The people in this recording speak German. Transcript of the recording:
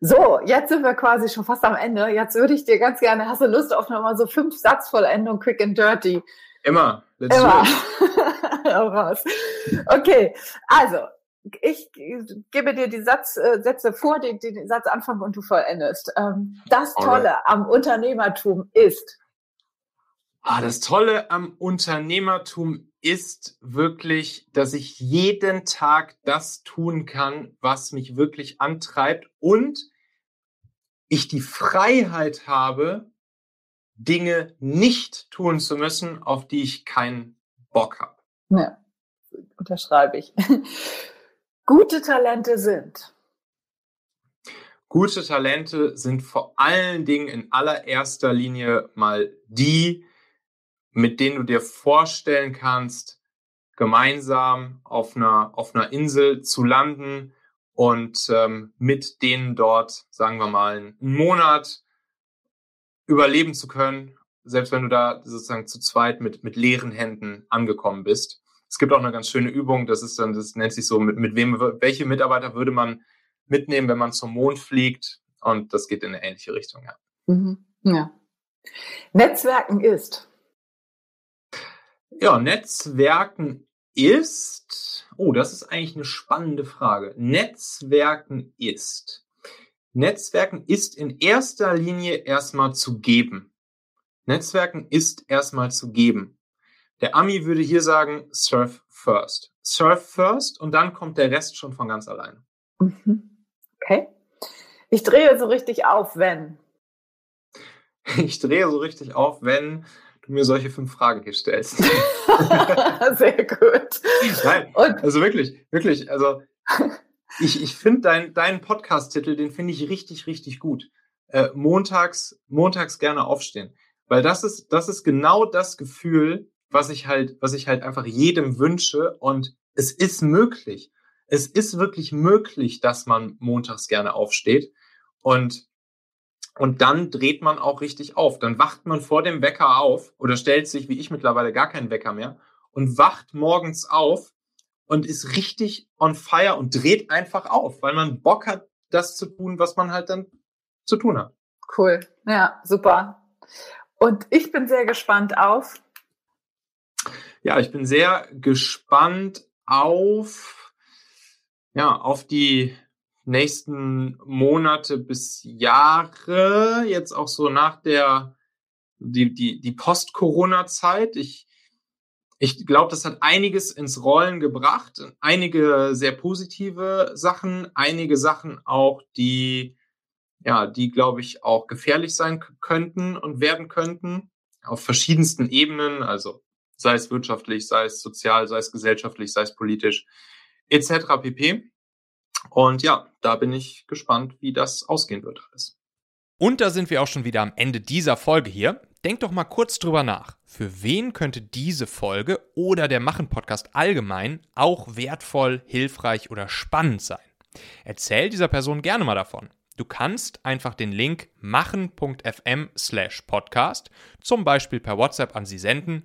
So, jetzt sind wir quasi schon fast am Ende. Jetzt würde ich dir ganz gerne, hast du Lust auf nochmal so fünf Satzvollendung, quick and dirty? Immer. Let's Immer. raus. Okay, also ich gebe dir die Satz, äh, Sätze vor, den, den Satz anfangen und du vollendest. Ähm, das Tolle Alright. am Unternehmertum ist. Ah, das Tolle am Unternehmertum ist wirklich, dass ich jeden Tag das tun kann, was mich wirklich antreibt und ich die Freiheit habe, Dinge nicht tun zu müssen, auf die ich keinen Bock habe. Ja, unterschreibe ich. Gute Talente sind. Gute Talente sind vor allen Dingen in allererster Linie mal die, mit denen du dir vorstellen kannst, gemeinsam auf einer, auf einer Insel zu landen und ähm, mit denen dort, sagen wir mal, einen Monat überleben zu können, selbst wenn du da sozusagen zu zweit mit, mit leeren Händen angekommen bist. Es gibt auch eine ganz schöne Übung, das ist dann, das nennt sich so, mit, mit wem, welche Mitarbeiter würde man mitnehmen, wenn man zum Mond fliegt? Und das geht in eine ähnliche Richtung, ja. Mhm. Ja. Netzwerken ist. Ja, Netzwerken ist, oh, das ist eigentlich eine spannende Frage. Netzwerken ist. Netzwerken ist in erster Linie erstmal zu geben. Netzwerken ist erstmal zu geben. Der Ami würde hier sagen, surf first. Surf first und dann kommt der Rest schon von ganz alleine. Mhm. Okay. Ich drehe so richtig auf, wenn. Ich drehe so richtig auf, wenn du mir solche fünf Fragen hier stellst. Sehr gut. Nein, und? also wirklich, wirklich, also ich, ich finde dein, deinen Podcast-Titel, den finde ich richtig, richtig gut. Äh, montags, montags gerne aufstehen. Weil das ist, das ist genau das Gefühl, was ich halt, was ich halt einfach jedem wünsche. Und es ist möglich. Es ist wirklich möglich, dass man montags gerne aufsteht. Und, und dann dreht man auch richtig auf. Dann wacht man vor dem Wecker auf oder stellt sich, wie ich mittlerweile, gar keinen Wecker mehr und wacht morgens auf und ist richtig on fire und dreht einfach auf, weil man Bock hat, das zu tun, was man halt dann zu tun hat. Cool. Ja, super. Und ich bin sehr gespannt auf. Ja, ich bin sehr gespannt auf, ja, auf die nächsten Monate bis Jahre, jetzt auch so nach der, die, die, die Post-Corona-Zeit. Ich ich glaube, das hat einiges ins Rollen gebracht. Einige sehr positive Sachen, einige Sachen auch, die, ja, die, glaube ich, auch gefährlich sein könnten und werden könnten. Auf verschiedensten Ebenen, also sei es wirtschaftlich, sei es sozial, sei es gesellschaftlich, sei es politisch, etc. pp. Und ja, da bin ich gespannt, wie das ausgehen wird alles. Und da sind wir auch schon wieder am Ende dieser Folge hier. Denk doch mal kurz drüber nach. Für wen könnte diese Folge oder der Machen-Podcast allgemein auch wertvoll, hilfreich oder spannend sein? Erzähl dieser Person gerne mal davon. Du kannst einfach den Link machen.fm slash podcast zum Beispiel per WhatsApp an sie senden